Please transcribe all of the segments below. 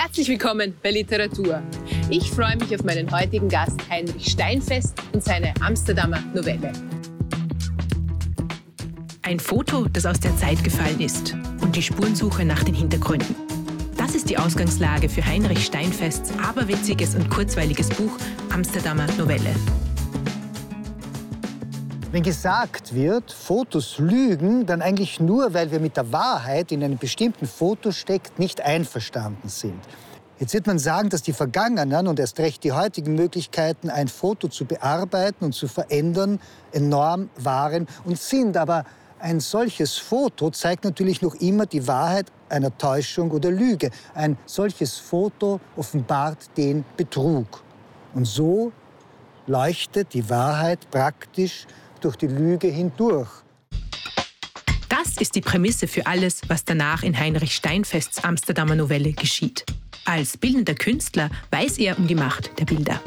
Herzlich willkommen bei Literatur. Ich freue mich auf meinen heutigen Gast Heinrich Steinfest und seine Amsterdamer Novelle. Ein Foto, das aus der Zeit gefallen ist und die Spurensuche nach den Hintergründen. Das ist die Ausgangslage für Heinrich Steinfests aberwitziges und kurzweiliges Buch Amsterdamer Novelle. Wenn gesagt wird, Fotos lügen, dann eigentlich nur, weil wir mit der Wahrheit in einem bestimmten Foto steckt, nicht einverstanden sind. Jetzt wird man sagen, dass die vergangenen und erst recht die heutigen Möglichkeiten, ein Foto zu bearbeiten und zu verändern, enorm waren und sind. Aber ein solches Foto zeigt natürlich noch immer die Wahrheit einer Täuschung oder Lüge. Ein solches Foto offenbart den Betrug. Und so leuchtet die Wahrheit praktisch durch die Lüge hindurch. Das ist die Prämisse für alles, was danach in Heinrich Steinfests Amsterdamer Novelle geschieht. Als bildender Künstler weiß er um die Macht der Bilder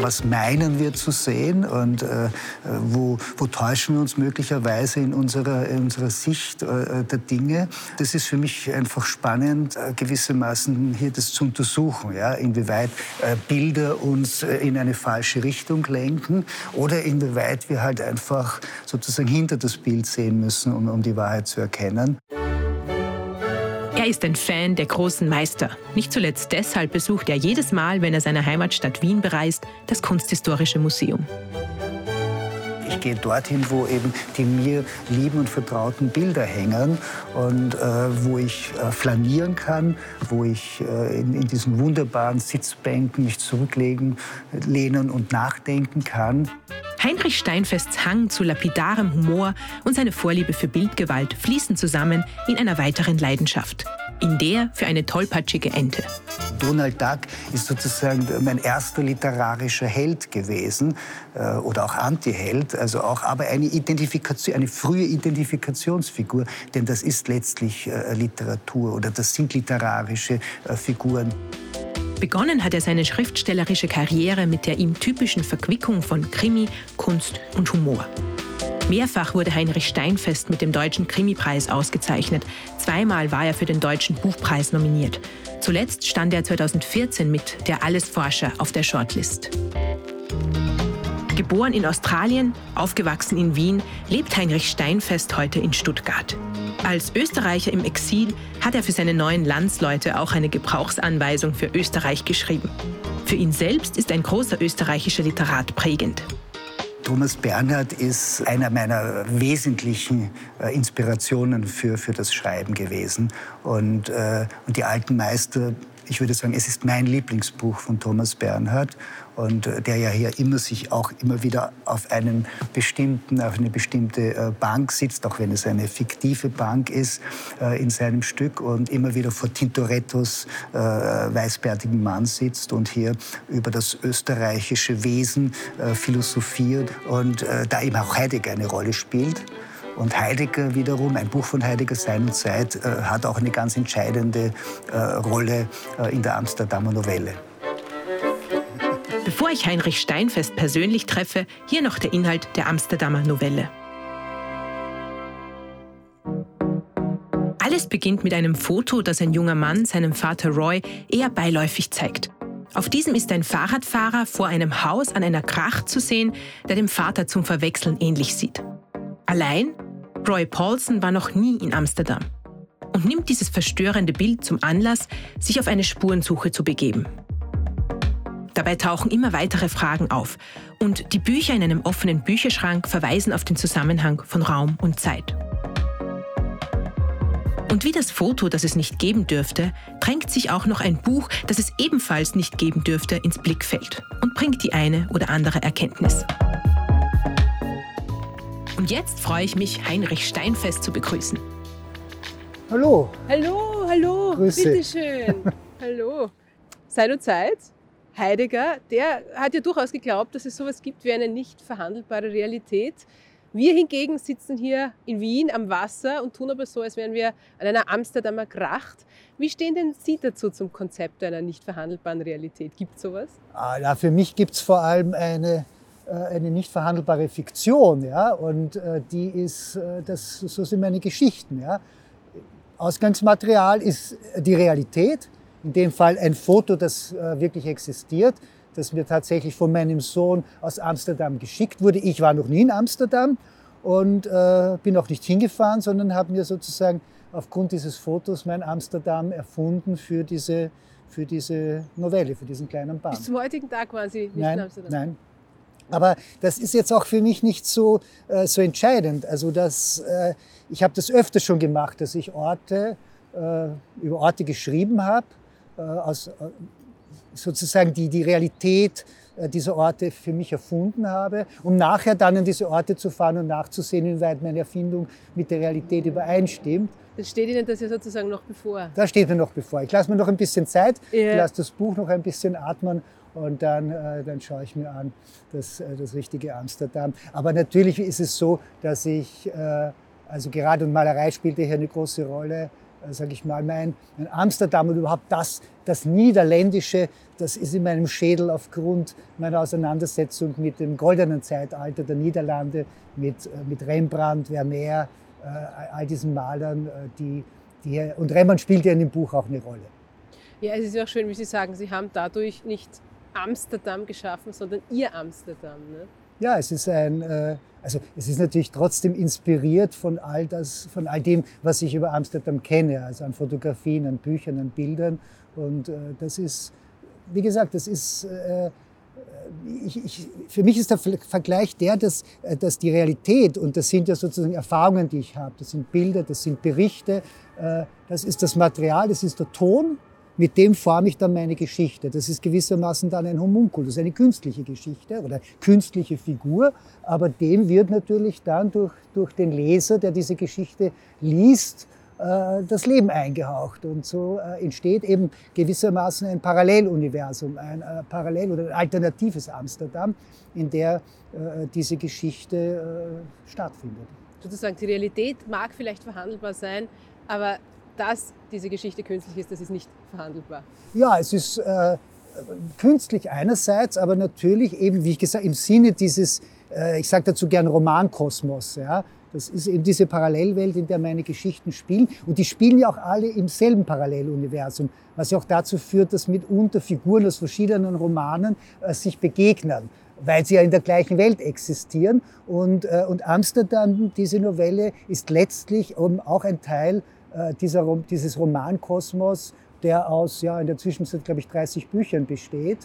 was meinen wir zu sehen und äh, wo, wo, täuschen wir uns möglicherweise in unserer, in unserer Sicht äh, der Dinge. Das ist für mich einfach spannend, äh, gewissermaßen hier das zu untersuchen, ja? inwieweit äh, Bilder uns äh, in eine falsche Richtung lenken oder inwieweit wir halt einfach sozusagen hinter das Bild sehen müssen, um, um die Wahrheit zu erkennen. Er ist ein Fan der großen Meister. Nicht zuletzt deshalb besucht er jedes Mal, wenn er seine Heimatstadt Wien bereist, das Kunsthistorische Museum. Ich gehe dorthin, wo eben die mir lieben und vertrauten Bilder hängen und äh, wo ich äh, flanieren kann, wo ich äh, in, in, diesen wunderbaren Sitzbänken mich zurücklegen, lehnen und nachdenken kann. Heinrich Steinfests Hang zu lapidarem Humor und seine Vorliebe für Bildgewalt fließen zusammen in einer weiteren Leidenschaft, in der für eine tollpatschige Ente. Donald Duck ist sozusagen mein erster literarischer Held gewesen äh, oder auch Antiheld, also auch aber eine Identifikation, eine frühe Identifikationsfigur, denn das ist letztlich äh, Literatur oder das sind literarische äh, Figuren. Begonnen hat er seine schriftstellerische Karriere mit der ihm typischen Verquickung von Krimi, Kunst und Humor. Mehrfach wurde Heinrich Steinfest mit dem Deutschen Krimipreis ausgezeichnet. Zweimal war er für den Deutschen Buchpreis nominiert. Zuletzt stand er 2014 mit Der Allesforscher auf der Shortlist. Geboren in Australien, aufgewachsen in Wien, lebt Heinrich Steinfest heute in Stuttgart. Als Österreicher im Exil hat er für seine neuen Landsleute auch eine Gebrauchsanweisung für Österreich geschrieben. Für ihn selbst ist ein großer österreichischer Literat prägend. Thomas Bernhard ist einer meiner wesentlichen äh, Inspirationen für, für das Schreiben gewesen. Und, äh, und die alten Meister ich würde sagen, es ist mein Lieblingsbuch von Thomas Bernhard und äh, der ja hier immer sich auch immer wieder auf einen bestimmten, auf eine bestimmte äh, Bank sitzt, auch wenn es eine fiktive Bank ist äh, in seinem Stück und immer wieder vor Tintorettos weißbärtigen Mann sitzt und hier über das österreichische Wesen philosophiert und da eben auch Heidegger eine Rolle spielt. Und Heidegger wiederum, ein Buch von Heidegger seiner Zeit, äh, hat auch eine ganz entscheidende äh, Rolle äh, in der Amsterdamer Novelle. Bevor ich Heinrich Steinfest persönlich treffe, hier noch der Inhalt der Amsterdamer Novelle. Alles beginnt mit einem Foto, das ein junger Mann seinem Vater Roy eher beiläufig zeigt. Auf diesem ist ein Fahrradfahrer vor einem Haus an einer Kracht zu sehen, der dem Vater zum Verwechseln ähnlich sieht. Allein Roy Paulson war noch nie in Amsterdam und nimmt dieses verstörende Bild zum Anlass, sich auf eine Spurensuche zu begeben. Dabei tauchen immer weitere Fragen auf und die Bücher in einem offenen Bücherschrank verweisen auf den Zusammenhang von Raum und Zeit. Und wie das Foto, das es nicht geben dürfte, drängt sich auch noch ein Buch, das es ebenfalls nicht geben dürfte, ins Blickfeld und bringt die eine oder andere Erkenntnis. Und jetzt freue ich mich, Heinrich Steinfest zu begrüßen. Hallo. Hallo, hallo. Grüße. Bitteschön. hallo. Sei nur Zeit. Heidegger, der hat ja durchaus geglaubt, dass es sowas gibt wie eine nicht verhandelbare Realität. Wir hingegen sitzen hier in Wien am Wasser und tun aber so, als wären wir an einer Amsterdamer Gracht. Wie stehen denn Sie dazu zum Konzept einer nicht verhandelbaren Realität? Gibt es sowas? Ah, ja, für mich gibt es vor allem eine eine nicht verhandelbare Fiktion, ja, und äh, die ist, äh, das, so sind meine Geschichten, ja. Ausgangsmaterial ist die Realität, in dem Fall ein Foto, das äh, wirklich existiert, das mir tatsächlich von meinem Sohn aus Amsterdam geschickt wurde. Ich war noch nie in Amsterdam und äh, bin auch nicht hingefahren, sondern habe mir sozusagen aufgrund dieses Fotos mein Amsterdam erfunden für diese, für diese Novelle, für diesen kleinen Band. Bis zum heutigen Tag Sie nicht nein, in Amsterdam? Nein. Aber das ist jetzt auch für mich nicht so, äh, so entscheidend. Also das, äh, ich habe das öfter schon gemacht, dass ich Orte, äh, über Orte geschrieben habe, äh, aus, äh, sozusagen die, die Realität äh, dieser Orte für mich erfunden habe, um nachher dann an diese Orte zu fahren und nachzusehen, inwieweit meine Erfindung mit der Realität übereinstimmt. Das steht Ihnen das ja sozusagen noch bevor. Das steht mir noch bevor. Ich lasse mir noch ein bisschen Zeit, Ja. ich lasse das Buch noch ein bisschen atmen und dann, äh, dann schaue ich mir an das, äh, das richtige Amsterdam. Aber natürlich ist es so, dass ich, äh, also gerade und Malerei spielte hier eine große Rolle, sage ich mal, mein, mein Amsterdam und überhaupt das, das Niederländische, das ist in meinem Schädel aufgrund meiner Auseinandersetzung mit dem goldenen Zeitalter der Niederlande, mit, mit Rembrandt, Vermeer, all diesen Malern, die, die und Rembrandt spielt ja in dem Buch auch eine Rolle. Ja, es ist auch schön, wie Sie sagen, Sie haben dadurch nicht Amsterdam geschaffen, sondern Ihr Amsterdam. Ne? Ja, es ist ein, äh, also es ist natürlich trotzdem inspiriert von all das, von all dem, was ich über Amsterdam kenne, also an Fotografien, an Büchern, an Bildern. Und äh, das ist, wie gesagt, das ist, äh, ich, ich, für mich ist der Ver- Vergleich der, dass, dass die Realität, und das sind ja sozusagen Erfahrungen, die ich habe, das sind Bilder, das sind Berichte, das ist das Material, das ist der Ton, mit dem forme ich dann meine Geschichte. Das ist gewissermaßen dann ein Homunculus, eine künstliche Geschichte oder künstliche Figur, aber dem wird natürlich dann durch, durch den Leser, der diese Geschichte liest, äh, das Leben eingehaucht. Und so äh, entsteht eben gewissermaßen ein Paralleluniversum, ein äh, Parallel- oder ein alternatives Amsterdam, in der diese Geschichte stattfindet. Sozusagen, die Realität mag vielleicht verhandelbar sein, aber dass diese Geschichte künstlich ist, das ist nicht verhandelbar. Ja, es ist äh, künstlich einerseits, aber natürlich eben, wie ich gesagt, im Sinne dieses, äh, ich sage dazu gern Romankosmos. Ja? Das ist eben diese Parallelwelt, in der meine Geschichten spielen. Und die spielen ja auch alle im selben Paralleluniversum, was ja auch dazu führt, dass mitunter Figuren aus verschiedenen Romanen äh, sich begegnen weil sie ja in der gleichen Welt existieren. Und, äh, und Amsterdam, diese Novelle, ist letztlich um, auch ein Teil dieser, Rom- dieses Romankosmos, der aus ja, in der Zwischenzeit, glaube ich, 30 Büchern besteht.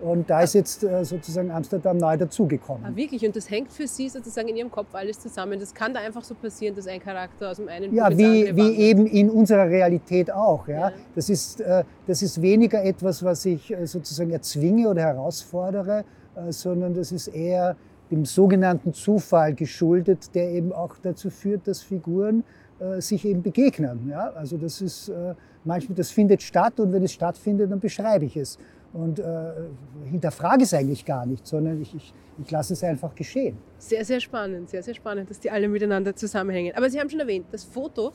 Und da ist jetzt äh, sozusagen Amsterdam neu dazugekommen. Ah, wirklich? Und das hängt für Sie sozusagen in Ihrem Kopf alles zusammen. Das kann da einfach so passieren, dass ein Charakter aus dem einen Ja, Buch wie, wie eben in unserer Realität auch. Ja? Ja. Das, ist, äh, das ist weniger etwas, was ich äh, sozusagen erzwinge oder herausfordere, äh, sondern das ist eher dem sogenannten Zufall geschuldet, der eben auch dazu führt, dass Figuren äh, sich eben begegnen. Ja? Also das ist äh, manchmal, das findet statt und wenn es stattfindet, dann beschreibe ich es. Und äh, hinterfrage es eigentlich gar nicht, sondern ich, ich, ich lasse es einfach geschehen. Sehr, sehr spannend, sehr, sehr spannend, dass die alle miteinander zusammenhängen. Aber Sie haben schon erwähnt, das Foto,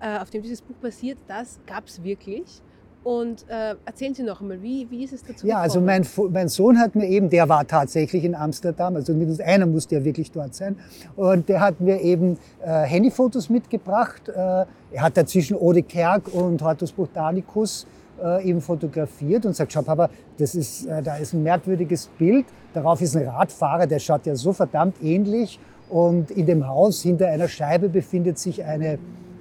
äh, auf dem dieses Buch basiert, das gab es wirklich. Und äh, erzählen Sie noch einmal, wie, wie ist es dazu Ja, also gekommen? mein, mein Sohn hat mir eben, der war tatsächlich in Amsterdam, also mindestens einer musste ja wirklich dort sein. Und der hat mir eben äh, Handyfotos mitgebracht. Äh, er hat dazwischen Ode Kerk und Hortus Botanicus äh, eben fotografiert und sagt, schau Papa, das ist, äh, da ist ein merkwürdiges Bild. Darauf ist ein Radfahrer, der schaut ja so verdammt ähnlich. Und in dem Haus hinter einer Scheibe befindet sich eine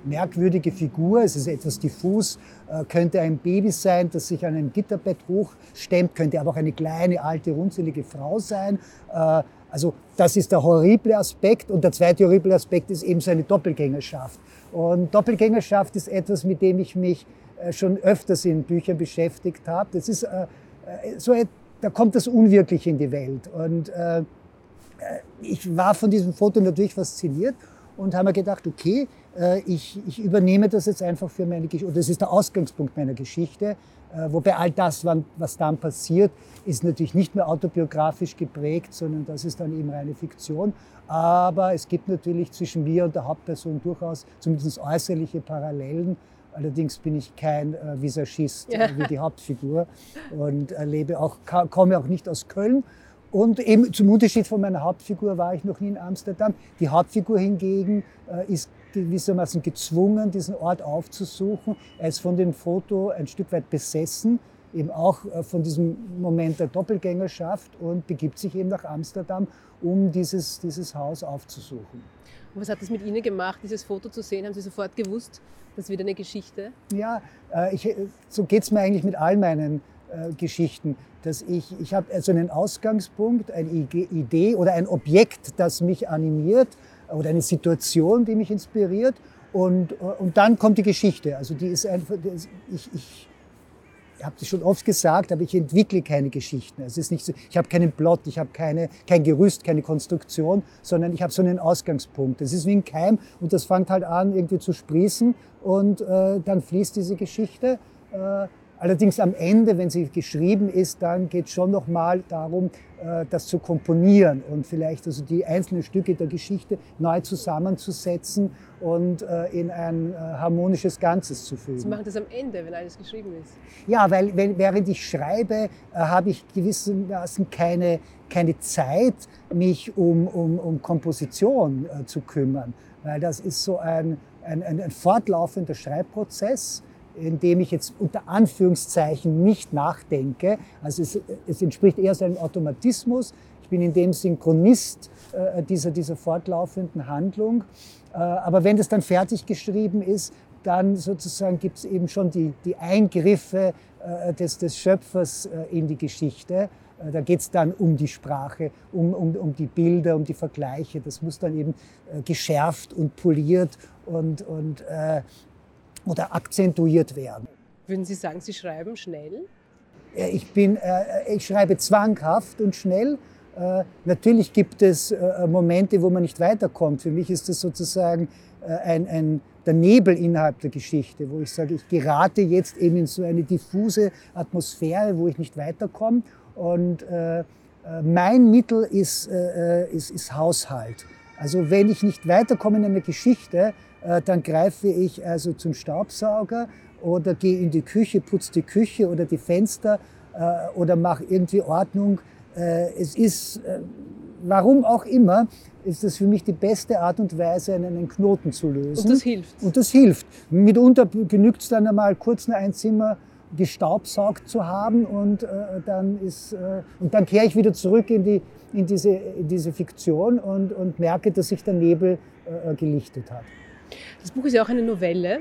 merkwürdige Figur. Es ist etwas diffus, äh, könnte ein Baby sein, das sich an einem Gitterbett hochstemmt, könnte aber auch eine kleine, alte, runzelige Frau sein. Äh, also das ist der horrible Aspekt. Und der zweite horrible Aspekt ist eben seine Doppelgängerschaft. Und Doppelgängerschaft ist etwas, mit dem ich mich äh, schon öfters in Büchern beschäftigt habe. Das ist so, da kommt das Unwirkliche in die Welt. Und ich war von diesem Foto natürlich fasziniert und habe mir gedacht, okay, äh, ich, ich übernehme das jetzt einfach für meine Geschichte. Und das ist der Ausgangspunkt meiner Geschichte. Äh, Wobei all das, was dann passiert, ist natürlich nicht mehr autobiografisch geprägt, sondern das ist dann eben reine Fiktion. Aber es gibt natürlich zwischen mir und der Hauptperson durchaus zumindest äußerliche Parallelen. Allerdings bin ich kein äh, Visagist Ja. wie die Hauptfigur und lebe auch, komme auch nicht aus Köln Und eben zum Unterschied von meiner Hauptfigur war ich noch nie in Amsterdam. Die Hauptfigur hingegen äh, ist gewissermaßen gezwungen, diesen Ort aufzusuchen. Er ist von dem Foto ein Stück weit besessen, eben auch äh, von diesem Moment der Doppelgängerschaft und begibt sich eben nach Amsterdam, um dieses, dieses Haus aufzusuchen. Und was hat das mit Ihnen gemacht, dieses Foto zu sehen? Haben Sie sofort gewusst, das wieder eine Geschichte? Ja, äh, ich, so geht es mir eigentlich mit all meinen äh, Geschichten, dass ich, ich habe also einen Ausgangspunkt, eine Idee oder ein Objekt, das mich animiert oder eine Situation, die mich inspiriert und, äh, und dann kommt die Geschichte. Also die ist einfach, ich, ich, habe das schon oft gesagt, aber ich entwickle keine Geschichten. Es ist nicht so, ich habe keinen Plot, ich habe keine, kein Gerüst, keine Konstruktion, sondern ich habe so einen Ausgangspunkt. Es ist wie ein Keim und das fängt halt an irgendwie zu sprießen und äh, dann fließt diese Geschichte. Äh, Allerdings am Ende, wenn sie geschrieben ist, dann geht es schon noch mal darum, äh, das zu komponieren und vielleicht also die einzelnen Stücke der Geschichte neu zusammenzusetzen und äh, in ein äh, harmonisches Ganzes zu fügen. Sie machen das am Ende, wenn alles geschrieben ist? Ja, weil wenn, während ich schreibe, habe ich gewissermaßen keine, keine Zeit, mich um, um, um Komposition zu kümmern, weil das ist so ein, ein, ein fortlaufender Schreibprozess indem ich jetzt unter Anführungszeichen nicht nachdenke. Also es, es entspricht eher so einem Automatismus. Ich bin in dem Synchronist äh, dieser, dieser fortlaufenden Handlung. Äh, aber wenn das dann fertig geschrieben ist, dann sozusagen gibt es eben schon die, die Eingriffe äh, des, des Schöpfers äh, in die Geschichte. Äh, da geht es dann um die Sprache, um, um, um die Bilder, um die Vergleiche. Das muss dann eben äh, geschärft und poliert und, und oder akzentuiert werden. Würden Sie sagen, Sie schreiben schnell? Ich, bin, äh, ich schreibe zwanghaft und schnell. Äh, natürlich gibt es äh, Momente, wo man nicht weiterkommt. Für mich ist das sozusagen ein, ein, der Nebel innerhalb der Geschichte, wo ich sage, ich gerate jetzt eben in so eine diffuse Atmosphäre, wo ich nicht weiterkomme. Und mein Mittel ist, ist, ist Haushalt. Also wenn ich nicht weiterkomme in einer Geschichte, äh, dann greife ich also zum Staubsauger oder gehe in die Küche, putze die Küche oder die Fenster äh, oder mache irgendwie Ordnung. Äh, es ist, warum auch immer, ist das für mich die beste Art und Weise, einen Knoten zu lösen. Und das hilft. Und das hilft. Mitunter genügt es dann einmal kurz ein Zimmer gestaubsaugt zu haben und äh, dann ist äh, und dann kehre ich wieder zurück in die in diese, in diese Fiktion und, und merke, dass sich der Nebel äh, gelichtet hat. Das Buch ist ja auch eine Novelle.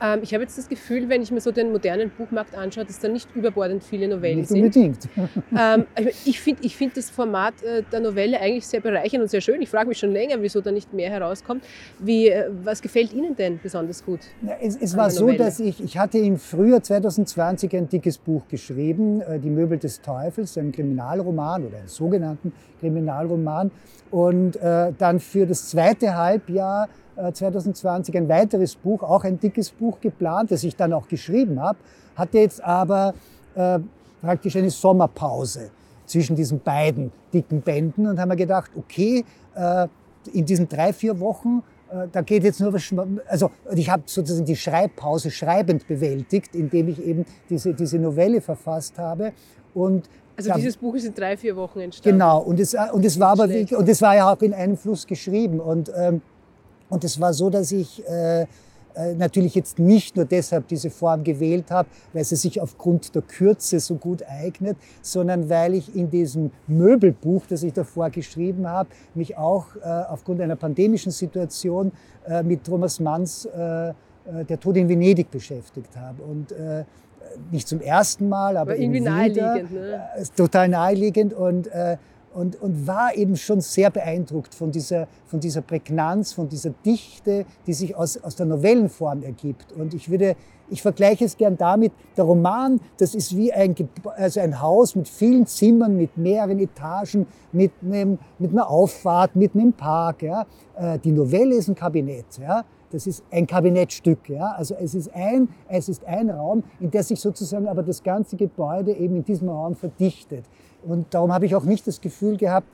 Ähm, ich habe jetzt das Gefühl, wenn ich mir so den modernen Buchmarkt anschaue, dass da nicht überbordend viele Novellen nicht sind. Unbedingt. Ähm, ich finde ich find das Format äh, der Novelle eigentlich sehr bereichernd und sehr schön. Ich frage mich schon länger, wieso da nicht mehr herauskommt. Wie, äh, was gefällt Ihnen denn besonders gut? Ja, es, es war so, dass ich, ich hatte im Frühjahr 2020 ein dickes Buch geschrieben, äh, Die Möbel des Teufels, ein Kriminalroman oder einen sogenannten Kriminalroman. Und äh, dann für das zweite Halbjahr 2020 äh, ein weiteres Buch, auch ein dickes Buch geplant, das ich dann auch geschrieben habe, hatte jetzt aber äh, praktisch eine Sommerpause zwischen diesen beiden dicken Bänden und haben mir gedacht, okay, äh, in diesen drei, vier Wochen, äh, da geht jetzt nur was, also ich habe sozusagen die Schreibpause schreibend bewältigt, indem ich eben diese, diese Novelle verfasst habe und also dieses Buch ist in drei, vier Wochen entstanden. Genau, und es, und es war aber wie, und es war ja auch in einem Fluss geschrieben. Und ähm, und es war so, dass ich äh, äh, natürlich jetzt nicht nur deshalb diese Form gewählt habe, weil sie sich aufgrund der Kürze so gut eignet, sondern weil ich in diesem Möbelbuch, das ich davor geschrieben habe, mich auch äh, aufgrund einer pandemischen Situation äh, mit Thomas Manns äh, äh, Der Tod in Venedig beschäftigt habe. Und nicht zum ersten Mal, aber, aber irgendwie naheliegend. Ne? total naheliegend und und, und war eben schon sehr beeindruckt von dieser, von dieser Prägnanz, von dieser Dichte, die sich aus, aus der Novellenform ergibt. Und ich würde, ich vergleiche es gern damit, der Roman, das ist wie ein, also ein Haus mit vielen Zimmern, mit mehreren Etagen, mit, einem, mit einer Auffahrt, mit einem Park. Ja. Äh, die Novelle ist ein Kabinett. Ja. Das ist ein Kabinettstück. Ja? Also es ist, ein, es ist ein Raum, in der sich sozusagen aber das ganze Gebäude eben in diesem Raum verdichtet. Und darum habe ich auch nicht das Gefühl gehabt,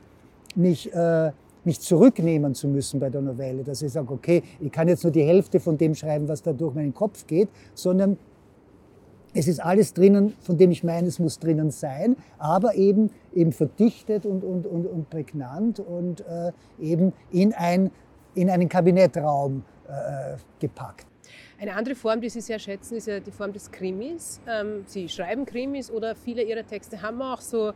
mich, äh, mich zurücknehmen zu müssen bei der Novelle, dass ich sage, okay, ich kann jetzt nur die Hälfte von dem schreiben, was da durch meinen Kopf geht, sondern es ist alles drinnen, von dem ich meine, es muss drinnen sein, aber eben, eben verdichtet und, und, und, und prägnant und äh, eben in, ein, in einen Kabinettraum äh, gepackt. Eine andere Form, die Sie sehr schätzen, ist ja die Form des Krimis. Ähm, Sie schreiben Krimis oder viele Ihrer Texte haben auch so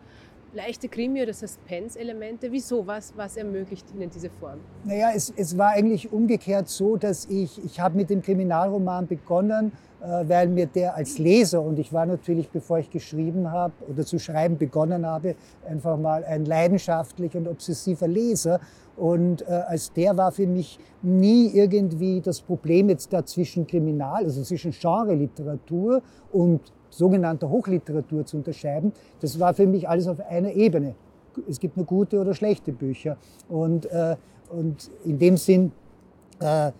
leichte Krimi- oder Suspense-Elemente. Wieso? Was, was ermöglicht Ihnen diese Form? Naja, es, es war eigentlich umgekehrt so, dass ich, ich habe mit dem Kriminalroman begonnen, äh, weil mir der als Leser, und ich war natürlich, bevor ich geschrieben habe oder zu schreiben begonnen habe, einfach mal ein leidenschaftlicher und obsessiver Leser. Und äh, als der war für mich nie irgendwie das Problem jetzt da zwischen Kriminal, also zwischen Genre-Literatur und sogenannter Hochliteratur zu unterscheiden. Das war für mich alles auf einer Ebene. Es gibt nur gute oder schlechte Bücher. Und, äh, und in dem Sinn, äh,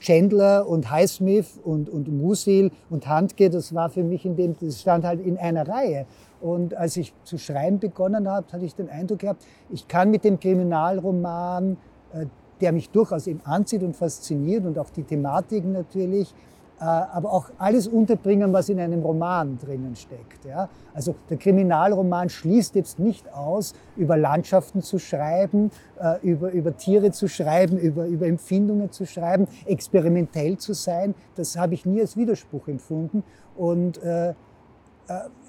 Chandler und Highsmith und, und Musil und Handke, das war für mich in dem, das stand halt in einer Reihe. Und als ich zu schreiben begonnen habe, hatte ich den Eindruck gehabt, ich kann mit dem Kriminalroman, äh, der mich durchaus eben anzieht und fasziniert und auch die Thematiken natürlich, äh, aber auch alles unterbringen, was in einem Roman drinnen steckt. Ja? Also der Kriminalroman schließt jetzt nicht aus, über Landschaften zu schreiben, äh, über, über Tiere zu schreiben, über, über Empfindungen zu schreiben, experimentell zu sein. Das habe ich nie als Widerspruch empfunden. Und äh, äh,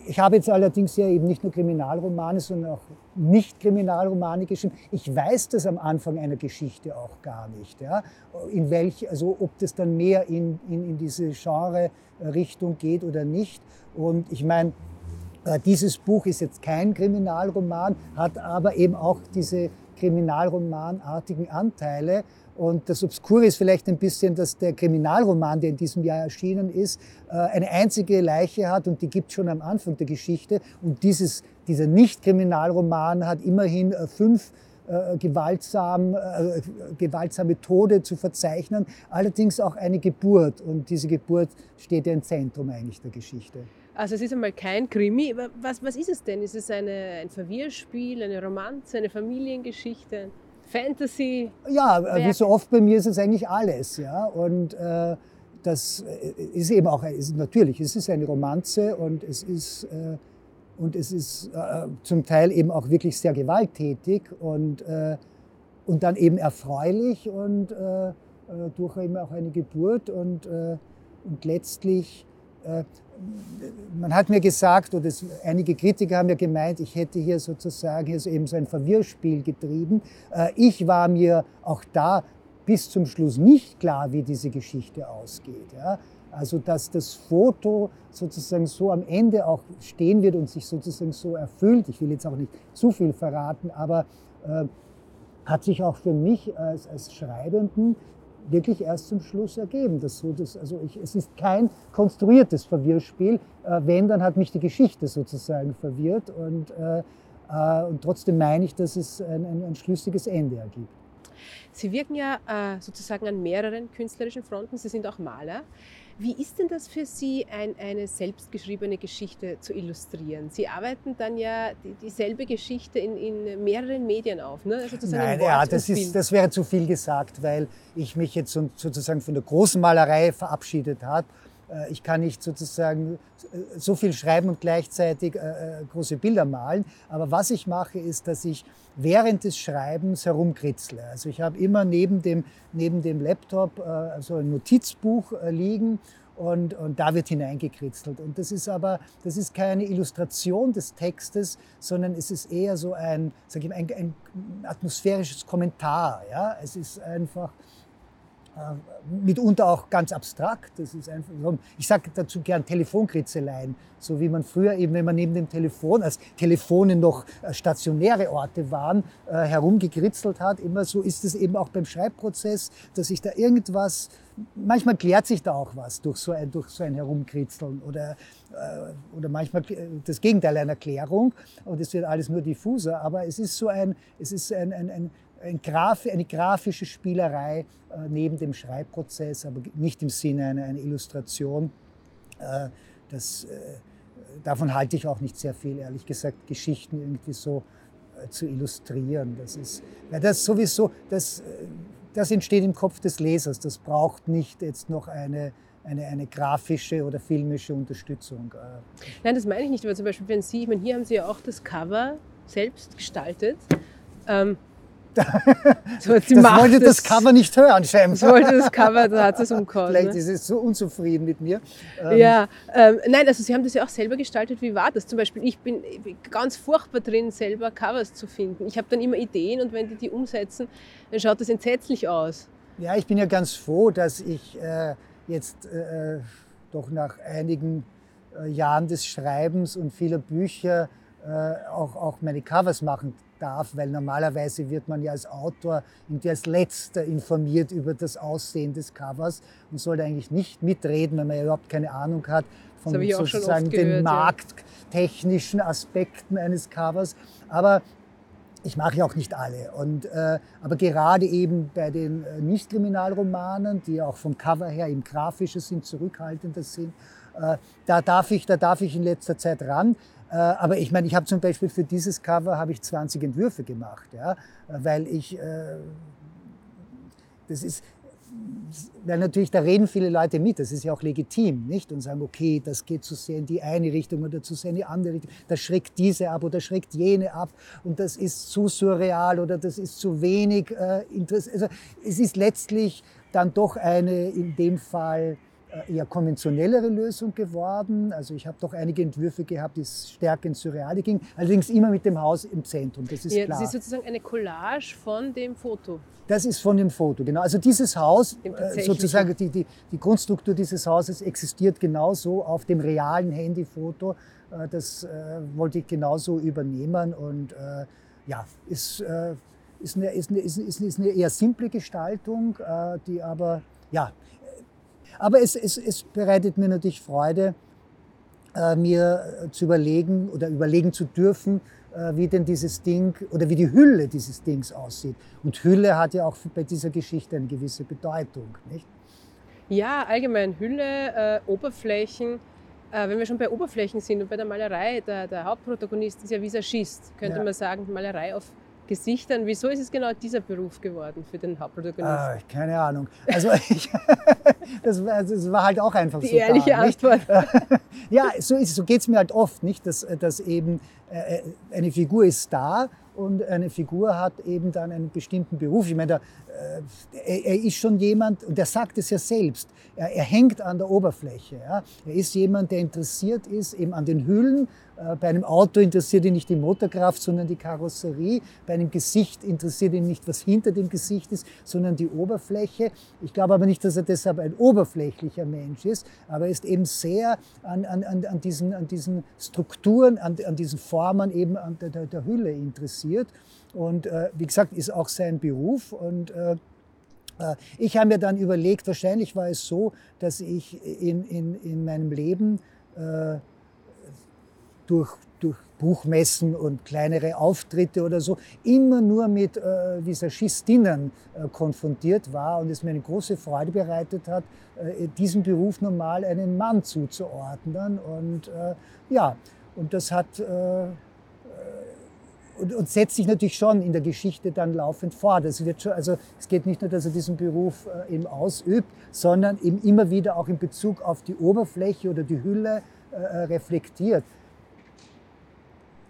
ich habe jetzt allerdings ja eben nicht nur Kriminalromane, sondern auch Nicht-Kriminalromane geschrieben. Ich weiß das am Anfang einer Geschichte auch gar nicht. Ja? In welch, also ob das dann mehr in, in, in diese Genre-Richtung geht oder nicht. Und ich meine, äh, dieses Buch ist jetzt kein Kriminalroman, hat aber eben auch diese kriminalromanartigen Anteile. Und das Obskure ist vielleicht ein bisschen, dass der Kriminalroman, der in diesem Jahr erschienen ist, äh, eine einzige Leiche hat und die gibt es schon am Anfang der Geschichte. Und dieses, dieser Nicht-Kriminalroman hat immerhin äh, fünf äh, gewaltsam, äh, gewaltsame Tode zu verzeichnen, allerdings auch eine Geburt. Und diese Geburt steht ja im Zentrum eigentlich der Geschichte. Also es ist einmal kein Krimi. Was, was ist es denn? Ist es eine, ein Verwirrspiel, eine Romanze, eine Familiengeschichte? Fantasy. Ja, wie so oft bei mir ist es eigentlich alles. Ja? Und äh, das äh, ist eben auch, ist, natürlich, es ist eine Romanze und es ist, äh, und es ist äh, zum Teil eben auch wirklich sehr gewalttätig und, äh, und dann eben erfreulich und äh, durch eben auch eine Geburt und, und letztlich man hat mir gesagt, oder es, einige Kritiker haben ja gemeint, ich hätte hier sozusagen hier so eben so ein Verwirrspiel getrieben. Äh, ich war mir auch da bis zum Schluss nicht klar, wie diese Geschichte ausgeht. Ja? Also, dass das Foto sozusagen so am Ende auch stehen wird und sich sozusagen so erfüllt. Ich will jetzt auch nicht zu viel verraten, aber äh, hat sich auch für mich als, als Schreibenden wirklich erst zum Schluss ergeben. Das so, das, also ich, es ist kein konstruiertes Verwirrspiel. Äh, wenn, dann hat mich die Geschichte sozusagen verwirrt. Und, äh, äh, und trotzdem meine ich, dass es ein, ein, ein schlüssiges Ende ergibt. Sie wirken ja äh, sozusagen an mehreren künstlerischen Fronten. Sie sind auch Maler. Wie ist denn das für Sie, ein, eine selbstgeschriebene Geschichte zu illustrieren? Sie arbeiten dann ja die, dieselbe Geschichte in, in, mehreren Medien auf, ne? Also Nein, ja, das, ist, das wäre zu viel gesagt, weil ich mich jetzt sozusagen von der großen Malerei verabschiedet habe ich kann nicht sozusagen äh, so viel schreiben und gleichzeitig äh, große Bilder malen. Aber was ich mache, ist, dass ich während des Schreibens herumkritzle. Also ich habe immer neben dem, neben dem Laptop so ein Notizbuch liegen und, und da wird hineingekritzelt. Und das ist aber, das ist keine Illustration des Textes, sondern es ist eher so ein, sag ich mal, ein, ein atmosphärisches Kommentar. Ja? Es ist einfach äh, mitunter auch ganz abstrakt. Das ist einfach, ich sage dazu gern Telefonkritzeleien, so wie man früher eben, wenn man neben dem Telefon, als Telefone noch äh, stationäre Orte waren, äh, herumgekritzelt hat. Immer so ist es eben auch beim Schreibprozess, dass sich da irgendwas, manchmal klärt sich da auch was durch so ein, durch so ein Herumkritzeln oder, oder manchmal das Gegenteil einer Klärung und es wird alles nur diffuser, aber es ist so ein, es ist ein, ein, ein ein Graf, eine grafische Spielerei äh, neben dem Schreibprozess, aber nicht im Sinne einer, einer Illustration. Äh, das, äh, davon halte ich auch nicht sehr viel, ehrlich gesagt, Geschichten irgendwie so äh, zu illustrieren. Das ist, weil das sowieso, das, äh, das entsteht im Kopf des Lesers. Das braucht nicht jetzt noch eine, eine, eine grafische oder filmische Unterstützung. Nein, das meine ich nicht, aber zum Beispiel, wenn Sie, ich meine, hier haben Sie ja auch das Cover selbst gestaltet. Ähm, so, das wollte das, das, Cover nicht hören, scheinbar. Das wollte das Cover, da hat es umgehauen. Vielleicht ne? ist es so unzufrieden mit mir. Ähm, ja, ähm, nein, also Sie haben das ja auch selber gestaltet. Wie war das? Zum Beispiel, ich bin ganz furchtbar drin, selber Covers zu finden. Ich habe dann immer Ideen und wenn die die umsetzen, dann schaut das entsetzlich aus. Ja, ich bin ja ganz froh, dass ich äh, jetzt äh, doch nach einigen äh, Jahren des Schreibens und vieler Bücher äh, auch, auch meine Covers machen darf, weil normalerweise wird man ja als Autor irgendwie als Letzter informiert über das Aussehen des Covers und sollte eigentlich nicht mitreden, wenn man ja überhaupt keine Ahnung hat von sozusagen den gehört, markttechnischen Aspekten eines Covers. Aber ich mache ja auch nicht alle. Und, äh, aber gerade eben bei den äh, Nicht-Kriminalromanen, die auch vom Cover her eben grafischer sind, zurückhaltender sind, äh, da, darf ich, da darf ich in letzter Zeit ran. Äh, aber ich meine, ich habe zum Beispiel für dieses Cover habe ich 20 Entwürfe gemacht, ja, weil ich, äh, das ist, weil natürlich, da reden viele Leute mit, das ist ja auch legitim, nicht? Und sagen, okay, das geht zu sehr in die eine Richtung oder zu sehr in die andere Richtung, das schreckt diese ab oder schreckt jene ab und das ist zu surreal oder das ist zu wenig äh, interessant. Also es ist letztlich dann doch eine, in dem Fall, eher konventionellere Lösung geworden. Also ich habe doch einige Entwürfe gehabt, die stärker ins Surreale gingen, allerdings immer mit dem Haus im Zentrum, das ist ja, klar. Das ist sozusagen eine Collage von dem Foto. Das ist von dem Foto, genau. Also dieses Haus, äh, sozusagen die, die, die Grundstruktur dieses Hauses existiert genauso auf dem realen Handyfoto. Äh, das wollte ich genauso übernehmen und ja, ist, ist, eine, ist, eine, ist eine eher simple Gestaltung, die aber ja, aber es, es, es bereitet mir natürlich Freude, äh, mir zu überlegen oder überlegen zu dürfen, äh, wie denn dieses Ding oder wie die Hülle dieses Dings aussieht. Und Hülle hat ja auch bei dieser Geschichte eine gewisse Bedeutung, nicht? Ja, allgemein Hülle, äh, Oberflächen. Äh, wenn wir schon bei Oberflächen sind und bei der Malerei, der, der Hauptprotagonist ist ja Visagist, könnte ja. man sagen, Malerei auf Gesichtern. Wieso ist es genau dieser Beruf geworden für den Hauptprotagonisten? Ah, keine Ahnung. Also ich, das, war, das, war halt auch einfach Die so. Die ehrliche da, Antwort. ja, so, so geht es mir halt oft, nicht? Dass, dass eben äh, eine Figur ist da und eine Figur hat eben dann einen bestimmten Beruf. Ich meine, da, äh, er, ist schon jemand, und er sagt es ja selbst, er, er hängt an der Oberfläche. Ja? Er ist jemand, der interessiert ist eben an den Hüllen. Äh, bei einem Auto interessiert ihn nicht die Motorkraft, sondern die Karosserie. Bei einem Gesicht interessiert ihn nicht, was hinter dem Gesicht ist, sondern die Oberfläche. Ich glaube aber nicht, dass er deshalb ein oberflächlicher Mensch ist, aber er ist eben sehr an, an, an, diesen, an diesen Strukturen, an, an diesen Formen eben an der, der Hülle interessiert. Und äh, wie gesagt, ist auch sein Beruf. Und äh, äh, ich habe mir dann überlegt, wahrscheinlich war es so, dass ich in, in, in meinem Leben äh, durch, durch Buchmessen und kleinere Auftritte oder so immer nur mit äh, Visagistinnen äh, konfrontiert war und es mir eine große Freude bereitet hat, äh, diesem Beruf normal einen Mann zuzuordnen. Und äh, ja, und das hat äh, und, und, setzt sich natürlich schon in der Geschichte dann laufend fort. Es, wird schon, also es geht nicht nur, dass er diesen Beruf äh, eben ausübt, sondern eben immer wieder auch in Bezug auf die Oberfläche oder die Hülle äh, äh reflektiert.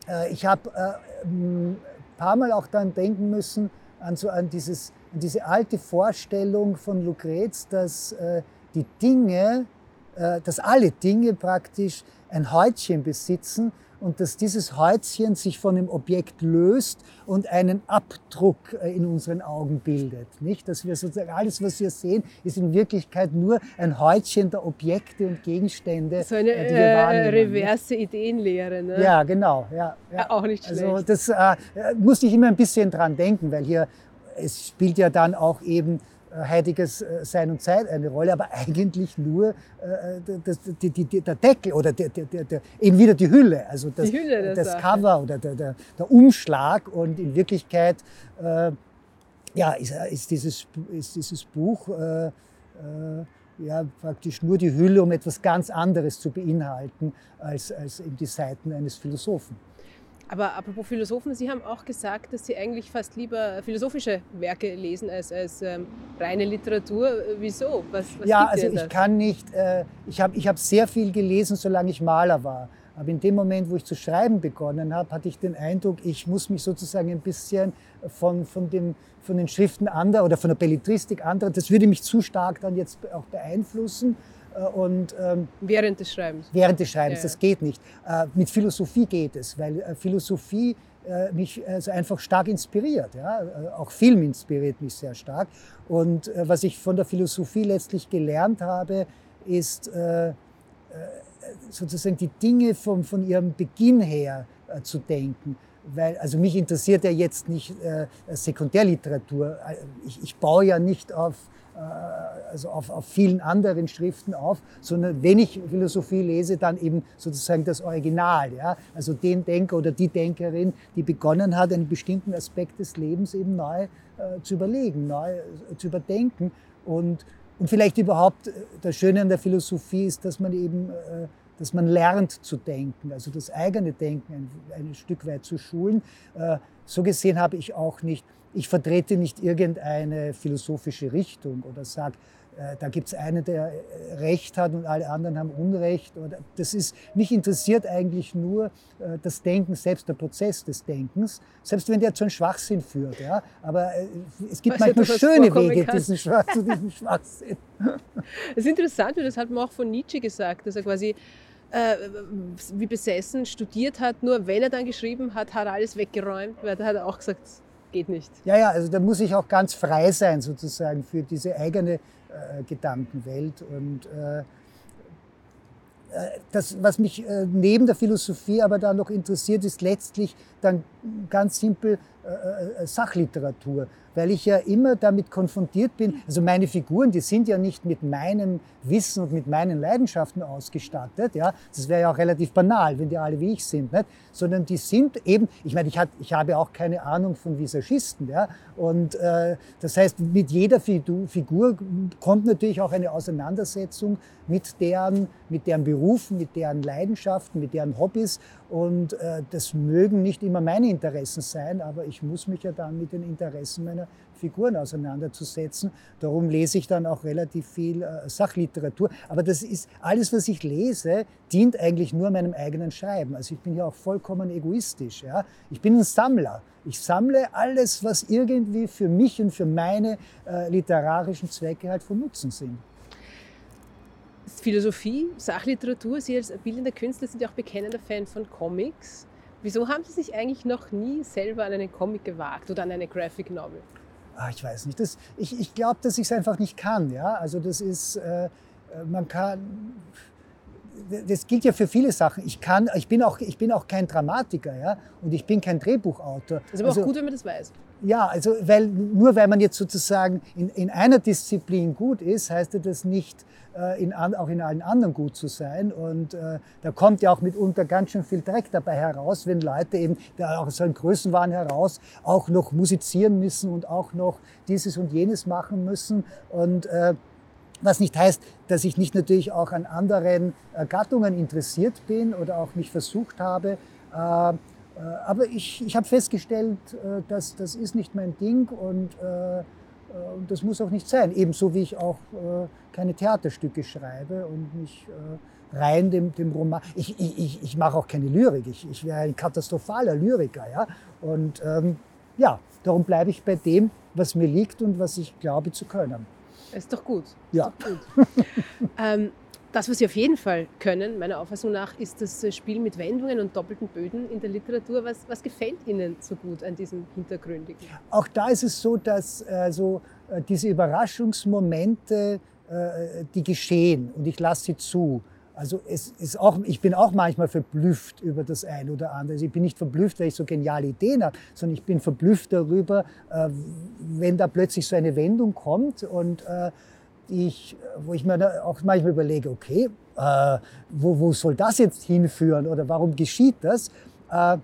Äh, ich habe äh, ein paar Mal auch dann denken müssen an, so, an, dieses, an diese alte Vorstellung von Lucrez, dass äh, die Dinge, dass alle Dinge praktisch ein Häutchen besitzen und dass dieses Häutchen sich von dem Objekt löst und einen Abdruck äh, in unseren Augen bildet. Nicht? Dass wir sozusagen alles, was wir sehen, ist in Wirklichkeit nur ein Häutchen der Objekte und Gegenstände. So eine äh, äh, reverse nicht? Ideenlehre. Ne? Ja, genau. Ja, ja. Auch nicht also schlecht. Also das äh, musste ich immer ein bisschen dran denken, weil hier es spielt ja dann auch eben äh, heutiges äh, Sein und Zeit eine Rolle, aber eigentlich nur äh, das, die, die, der Deckel oder der, der, der, eben wieder die Hülle, also das, Hülle das Cover oder der, der, der, Umschlag und in Wirklichkeit äh, ja, ist, ist, dieses, ist dieses Buch äh, äh, ja, praktisch nur die Hülle, um etwas ganz anderes zu beinhalten als, als eben die Seiten eines Philosophen. Aber apropos Philosophen, Sie haben auch gesagt, dass Sie eigentlich fast lieber philosophische Werke lesen als, als ähm, reine Literatur. Wieso? Was, was ja, also ich kann nicht, äh, ich habe ich hab sehr viel gelesen, solange ich Maler war. Aber in dem Moment, wo ich zu schreiben begonnen habe, hatte ich den Eindruck, ich muss mich sozusagen ein bisschen von, von, dem, von den Schriften anderer oder von der Belletristik anderer, das würde mich zu stark dann jetzt auch beeinflussen. Äh, und, ähm, während des Schreibens? Während des Schreibens, ja. das geht nicht. Äh, mit Philosophie geht es, weil äh, Philosophie äh, mich also einfach stark inspiriert. Ja? Äh, auch Film inspiriert mich sehr stark. Und was ich von der Philosophie letztlich gelernt habe, ist sozusagen die Dinge von, von ihrem Beginn her zu denken weil, also mich interessiert ja jetzt nicht Sekundärliteratur. Ich, ich baue ja nicht auf also auf, auf vielen anderen Schriften auf, sondern wenn ich Philosophie lese, dann eben sozusagen das Original, ja? also den Denker oder die Denkerin, die begonnen hat, einen bestimmten Aspekt des Lebens eben neu äh, zu überlegen, neu äh, zu überdenken und, und vielleicht überhaupt äh, das Schöne an der Philosophie ist, dass man eben äh, dass man lernt zu denken, also das eigene Denken ein, ein Stück weit zu schulen. Äh, so gesehen habe ich auch nicht ich vertrete nicht irgendeine philosophische Richtung oder sage, äh, da gibt es einen, der äh, Recht hat und alle anderen haben Unrecht. Das ist, mich interessiert eigentlich nur äh, das Denken, selbst der Prozess des Denkens, selbst wenn der zu einem Schwachsinn führt. Ja? Aber es gibt Was manchmal schöne Wege diesen Schwach, zu diesem Schwachsinn. Es ist interessant, das hat man auch von Nietzsche gesagt, dass er quasi äh, wie besessen studiert hat, nur wenn er dann geschrieben hat, hat er alles weggeräumt, weil da hat er auch gesagt, geht nicht. Ja, ja, also da muss ich auch ganz frei sein sozusagen für diese eigene äh, Gedankenwelt. Und äh, äh das, was mich äh, neben der Philosophie aber da noch interessiert, ist letztlich dann ganz simpel Sachliteratur weil ich ja immer damit konfrontiert bin. Also meine Figuren, die sind ja nicht mit meinem Wissen und mit meinen Leidenschaften ausgestattet. Ja, das wäre ja auch relativ banal, wenn die alle wie ich sind, nicht? Sondern die sind eben. Ich meine, ich, hat, ich habe auch keine Ahnung von Visagisten. Ja, und äh, das heißt, mit jeder Figur kommt natürlich auch eine Auseinandersetzung mit deren, mit deren Berufen, mit deren Leidenschaften, mit deren Hobbys. Und äh, das mögen nicht immer meine Interessen sein, aber ich muss mich ja dann mit den Interessen meiner Figuren auseinanderzusetzen. Darum lese ich dann auch relativ viel äh, Sachliteratur. Aber das ist alles, was ich lese, dient eigentlich nur meinem eigenen Schreiben. Also ich bin ja auch vollkommen egoistisch. Ja? Ich bin ein Sammler. Ich sammle alles, was irgendwie für mich und für meine äh, literarischen Zwecke halt von Nutzen sind. Philosophie, Sachliteratur, Sie als bildender Künstler sind ja auch bekennender Fan von Comics. Wieso haben Sie sich eigentlich noch nie selber an einen Comic gewagt oder an eine Graphic Novel? Ach, ich weiß nicht. Das, ich ich glaube, dass ich es einfach nicht kann. Ja? Also das ist, äh, äh, man kann, das gilt ja für viele Sachen. Ich kann, ich bin auch, ich bin auch kein Dramatiker, ja, und ich bin kein Drehbuchautor. Das ist aber also, auch gut, wenn man das weiß. Ja, also weil nur weil man jetzt sozusagen in, in einer Disziplin gut ist, heißt das nicht, äh, in, auch in allen anderen gut zu sein. Und äh, da kommt ja auch mitunter ganz schön viel Dreck dabei heraus, wenn Leute eben da auch so einen Größenwahn heraus auch noch musizieren müssen und auch noch dieses und jenes machen müssen. Und äh, was nicht heißt, dass ich nicht natürlich auch an anderen äh, Gattungen interessiert bin oder auch mich versucht habe. Äh, aber ich, ich habe festgestellt, äh, dass das ist nicht mein Ding und, äh, und das muss auch nicht sein. Ebenso wie ich auch keine Theaterstücke schreibe und mich rein dem, dem Roman. Ich, ich, ich mache auch keine Lyrik. Ich, ich wäre ein katastrophaler Lyriker. Ja? Und ähm, ja, darum bleibe ich bei dem, was mir liegt und was ich glaube zu können. Ist doch gut. Ja. Doch gut. ähm, das, was Sie auf jeden Fall können, meiner Auffassung nach, ist das Spiel mit Wendungen und doppelten Böden in der Literatur. Was, was gefällt Ihnen so gut an diesem Hintergründigen? Auch da ist es so, dass äh, äh, diese Überraschungsmomente, äh, die geschehen und ich lasse sie zu. Also es ist auch, ich bin auch manchmal verblüfft über das eine oder andere. Also ich bin nicht verblüfft, weil ich so geniale Ideen habe, sondern ich bin verblüfft darüber, äh, wenn da plötzlich so eine Wendung kommt und äh, ich, wo ich mir auch manchmal überlege, okay, äh, wo, wo soll das jetzt hinführen oder warum geschieht das? Äh,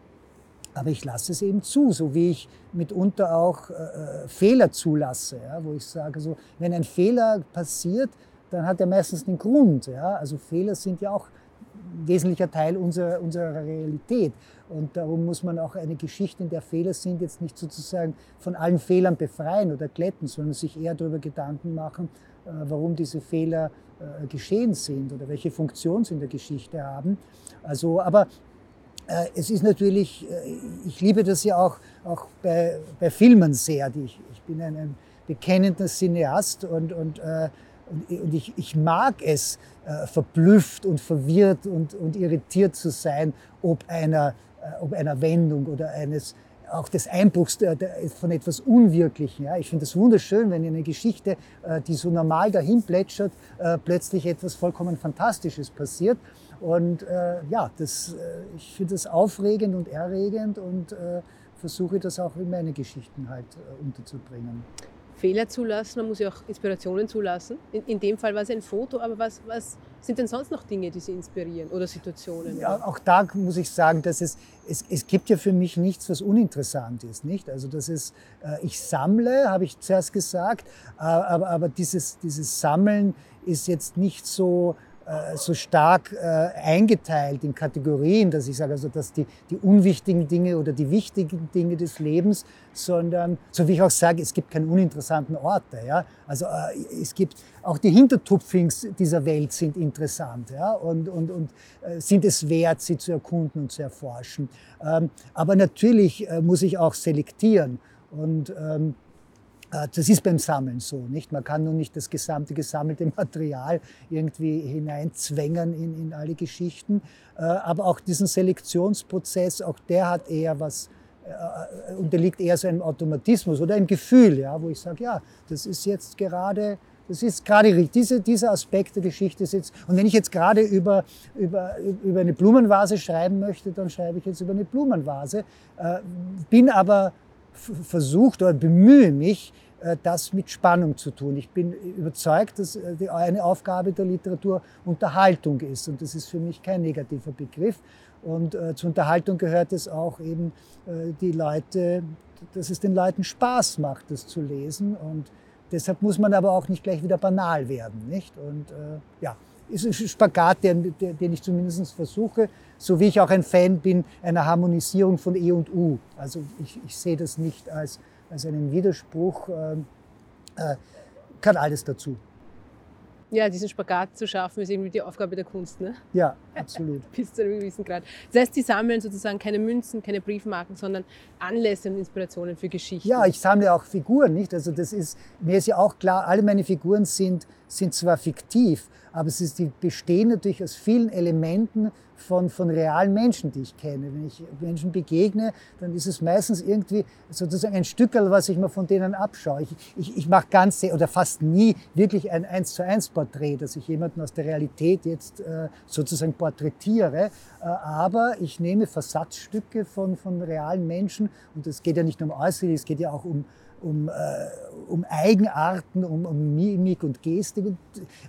aber ich lasse es eben zu, so wie ich mitunter auch äh, Fehler zulasse, ja, wo ich sage, so, wenn ein Fehler passiert, dann hat er meistens einen Grund. Ja? Also Fehler sind ja auch wesentlicher Teil unserer, unserer Realität. Und darum muss man auch eine Geschichte, in der Fehler sind, jetzt nicht sozusagen von allen Fehlern befreien oder glätten, sondern sich eher darüber Gedanken machen, warum diese Fehler äh, geschehen sind oder welche Funktion sie in der Geschichte haben. Also, aber äh, es ist natürlich, ich liebe das ja auch, auch bei, bei Filmen sehr. Ich, ich bin ein, ein bekennender Cineast und, und, und ich, ich mag es, verblüfft und verwirrt und, und irritiert zu sein, ob einer, ob einer Wendung oder eines auch des Einbruchs von etwas Unwirklichen. Ja. Ich finde es wunderschön, wenn in einer Geschichte, äh, die so normal dahin plätschert, äh, plötzlich etwas vollkommen Fantastisches passiert. Und äh, ja, das, ich finde das aufregend und erregend und versuche das auch in meine Geschichten halt unterzubringen. Fehler zulassen, man muss ja auch Inspirationen zulassen. In, in dem Fall war es ein Foto, aber was, was sind denn sonst noch Dinge, die Sie inspirieren oder Situationen? Ja, auch da muss ich sagen, dass es, es, es gibt ja für mich nichts, was uninteressant ist. Nicht? Also das ist, äh, ich sammle, habe ich zuerst gesagt, äh, aber, aber dieses, dieses Sammeln ist jetzt nicht so, so stark äh, eingeteilt in Kategorien, dass ich sage, also dass die, die unwichtigen Dinge oder die wichtigen Dinge des Lebens, sondern, so wie ich auch sage, es gibt keine uninteressanten Orte. Ja? Also äh, es gibt auch die Hintertupfings dieser Welt sind interessant ja? und, und, und sind es wert, sie zu erkunden und zu erforschen. Ähm, aber natürlich muss ich auch selektieren und ähm, äh, das ist beim Sammeln so, nicht? Man kann nur nicht das gesamte gesammelte Material irgendwie hineinzwängen in, in alle Geschichten. Äh, aber auch diesen Selektionsprozess, auch der hat eher was, äh, unterliegt eher so einem Automatismus oder einem Gefühl, ja, wo ich sage, ja, das ist jetzt gerade, das ist gerade diese, dieser Aspekt der Geschichte ist jetzt, und wenn ich jetzt gerade über, über, über eine Blumenvase schreiben möchte, dann schreibe ich jetzt über eine Blumenvase, bin aber versucht oder bemühe mich, äh, das mit Spannung zu tun. Ich bin überzeugt, dass äh, eine Aufgabe der Literatur Unterhaltung ist und das ist für mich kein negativer Begriff. Und äh, zur Unterhaltung gehört es auch eben, die Leute, dass es den Leuten Spaß macht, das zu lesen. Und deshalb muss man aber auch nicht gleich wieder banal werden, nicht? Und ja, ist ein Spagat, den, den ich zumindest versuche, so wie ich auch ein Fan bin einer Harmonisierung von E und U. Also ich, ich sehe das nicht als als einen Widerspruch, ähm, äh, kann alles dazu. Ja, diesen Spagat zu schaffen, ist irgendwie die Aufgabe der Kunst, ne? Ja, absolut. Bis zu einem gewissen Grad. Das heißt, Sie sammeln sozusagen keine Münzen, keine Briefmarken, sondern Anlässe und Inspirationen für Geschichten. Ja, ich sammle auch Figuren, nicht? Also das ist, mir ist ja auch klar, alle meine Figuren sind, sind zwar fiktiv, aber die bestehen natürlich aus vielen Elementen von, von realen Menschen, die ich kenne. Wenn ich Menschen begegne, dann ist es meistens irgendwie sozusagen ein Stückel, was ich mir von denen abschaue. Ich, ich, ich mache ganz oder fast nie wirklich ein eins zu eins Porträt, dass ich jemanden aus der Realität jetzt äh, sozusagen porträtiere, äh, aber ich nehme Versatzstücke von, von realen Menschen und es geht ja nicht nur um Äußerlich, es geht ja auch um, um, äh, um Eigenarten, um, um Mimik und Gestik. Und,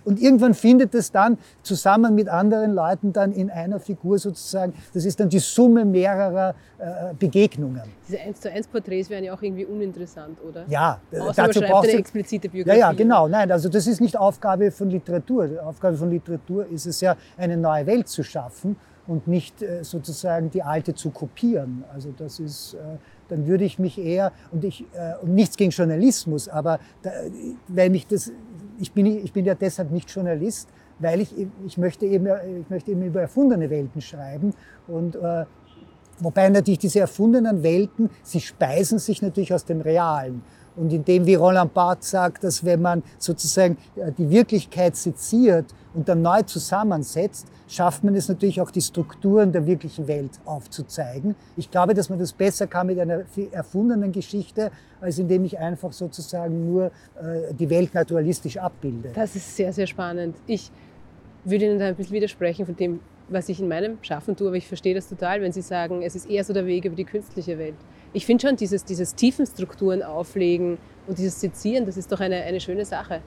und, irgendwann findet es dann zusammen mit anderen Leuten dann in einer Figur sozusagen, das ist dann die Summe mehrerer äh, Begegnungen. Diese 1 zu 1 Porträts wären ja auch irgendwie uninteressant, oder? Ja, Außer dazu braucht eine explizite Biografie. Ja, ja, genau. Nein, also das ist nicht Aufgabe von Literatur. Die Aufgabe von Literatur ist es ja, eine neue Welt zu schaffen und nicht äh, sozusagen die alte zu kopieren. Also das ist äh, dann würde ich mich eher, und, ich, äh, und nichts gegen Journalismus, aber da, weil mich das, ich bin, ich bin ja deshalb nicht Journalist, weil ich, ich, möchte, eben, ich möchte eben über erfundene Welten schreiben. Und, wobei natürlich diese erfundenen Welten, sie speisen sich natürlich aus dem Realen. Und indem, wie Roland Barthes sagt, dass wenn man sozusagen äh, die Wirklichkeit seziert und dann neu zusammensetzt, schafft man es natürlich auch, die Strukturen der wirklichen Welt aufzuzeigen. Ich glaube, dass man das besser kann mit einer erfundenen Geschichte, als indem ich einfach sozusagen nur äh, die Welt naturalistisch abbilde. Das ist sehr, sehr spannend. Ich würde Ihnen da ein bisschen widersprechen von dem, was ich in meinem Schaffen tue, aber ich verstehe das total, wenn Sie sagen, es ist eher so der Weg über die künstliche Welt. Ich finde schon, dieses, dieses Tiefenstrukturen auflegen und dieses Sezieren, das ist doch eine, eine schöne Sache.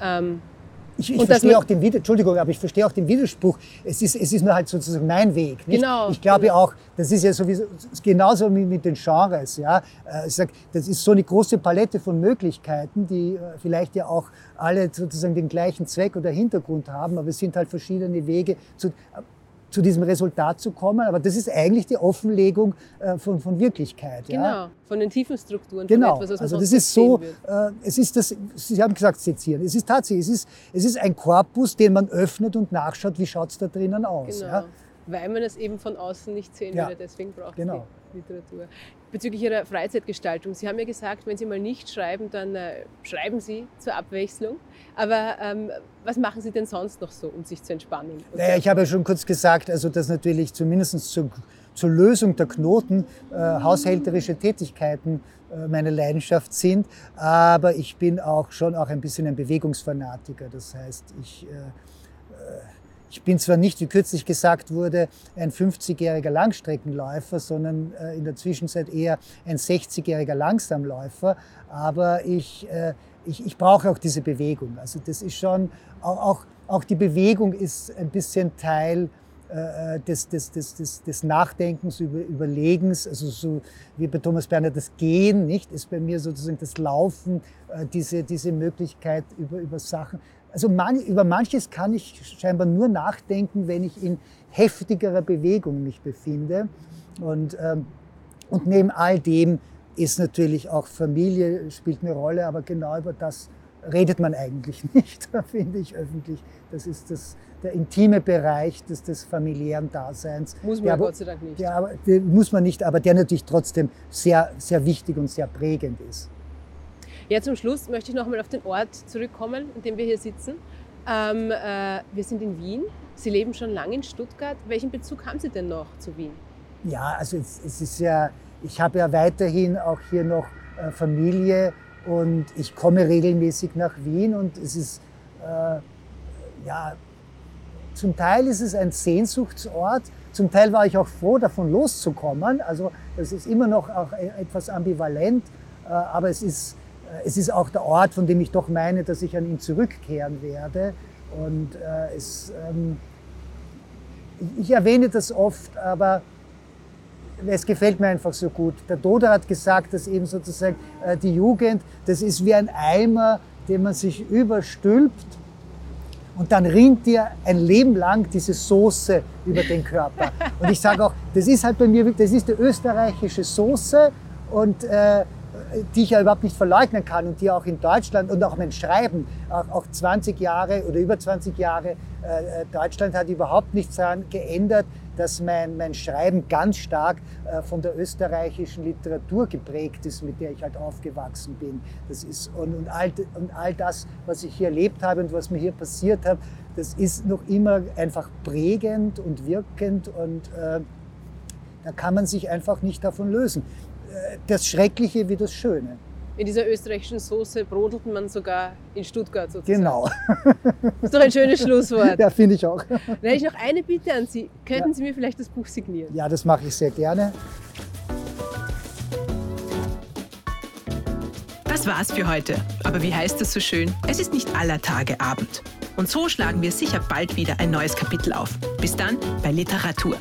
Ähm, ich, ich verstehe auch den Entschuldigung, aber ich verstehe auch den Widerspruch. Es ist, es ist nur halt sozusagen mein Weg. Nicht? Genau. Ich glaube auch, das ist ja sowieso genauso wie mit den Genres. Ja, äh, ich sag, das ist so eine große Palette von Möglichkeiten, die äh, vielleicht ja auch alle sozusagen den gleichen Zweck oder Hintergrund haben, aber es sind halt verschiedene Wege. Zu, zu diesem Resultat zu kommen. Aber das ist eigentlich die Offenlegung äh, von, von Wirklichkeit. Genau, ja? von den tiefen Strukturen. Genau, Von etwas, was also das ist so, äh, es ist das, Sie haben gesagt sezieren, es ist tatsächlich, es ist, es ist ein Korpus, den man öffnet und nachschaut, wie schaut es da drinnen aus. Genau. Ja? Weil man es eben von außen nicht sehen Ja, würde, deswegen braucht genau. die Literatur. Bezüglich Ihrer Freizeitgestaltung, Sie haben ja gesagt, wenn Sie mal nicht schreiben, dann äh, schreiben Sie zur Abwechslung. Aber ähm, was machen Sie denn sonst noch so, um sich zu entspannen? Naja, ich habe ja schon kurz gesagt, also dass natürlich zumindest zur, zur Lösung der Knoten äh, haushälterische Tätigkeiten äh, meine Leidenschaft sind, aber ich bin auch schon auch ein bisschen ein Bewegungsfanatiker. Das heißt, ich, äh, ich bin zwar nicht, wie kürzlich gesagt wurde, ein 50-jähriger Langstreckenläufer, sondern äh, in der Zwischenzeit eher ein 60-jähriger Langsamläufer, aber ich, äh, ich, ich brauche auch diese Bewegung. Also das ist schon, auch, auch, auch die Bewegung ist ein bisschen Teil äh, des, des, des, des, des Nachdenkens, über, Überlegens, also so wie bei Thomas Berner das Gehen, nicht, ist bei mir sozusagen das Laufen, äh, diese, diese Möglichkeit über, über Sachen. Also man, über manches kann ich scheinbar nur nachdenken, wenn ich in heftigerer Bewegung mich befinde. Und, ähm, und neben all dem ist natürlich auch Familie spielt eine Rolle, aber genau über das redet man eigentlich nicht, finde ich öffentlich. Das ist das, der intime Bereich des, des familiären Daseins. Muss man der Gott sei Dank nicht. Der, der muss man nicht, aber der natürlich trotzdem sehr, sehr wichtig und sehr prägend ist. Ja, zum Schluss möchte ich noch mal auf den Ort zurückkommen, an dem wir hier sitzen. Ähm, äh, wir sind in Wien. Sie leben schon lange in Stuttgart. Welchen Bezug haben Sie denn noch zu Wien? Ja, also es, es ist ja, ich habe ja weiterhin auch hier noch äh, Familie und ich komme regelmäßig nach Wien und es ist, äh, ja, zum Teil ist es ein Sehnsuchtsort, zum Teil war ich auch froh, davon loszukommen. Also das ist immer noch auch e- etwas ambivalent, äh, aber es ist, es ist auch der Ort, von dem ich doch meine, dass ich an ihn zurückkehren werde. Und äh, es, ähm, ich, erwähne das oft, aber es gefällt mir einfach so gut. Der Doder hat gesagt, dass eben sozusagen äh, die Jugend, das ist wie ein Eimer, den man sich überstülpt und dann rinnt dir ein Leben lang diese Soße über den Körper. Und ich sage auch, das ist halt bei mir, das ist die österreichische Soße und äh, die ich ja überhaupt nicht verleugnen kann und die auch in Deutschland und auch mein Schreiben, auch, auch 20 Jahre oder über 20 Jahre, äh, Deutschland hat überhaupt nichts daran geändert, dass mein, mein Schreiben ganz stark äh, von der österreichischen Literatur geprägt ist, mit der ich halt aufgewachsen bin. Das ist, und, und, all, und all das, was ich hier erlebt habe und was mir hier passiert hat, das ist noch immer einfach prägend und wirkend und äh, da kann man sich einfach nicht davon lösen. Das Schreckliche wie das Schöne. In dieser österreichischen Soße brodelt man sogar in Stuttgart sozusagen. Genau. Das ist doch ein schönes Schlusswort. Ja, finde ich auch. Dann hätte ich noch eine Bitte an Sie. Könnten Ja. Sie mir vielleicht das Buch signieren? Ja, das mache ich sehr gerne. Das war's für heute. Aber wie heißt es so schön? Es ist nicht aller Tage Abend. Und so schlagen wir sicher bald wieder ein neues Kapitel auf. Bis dann bei Literatur.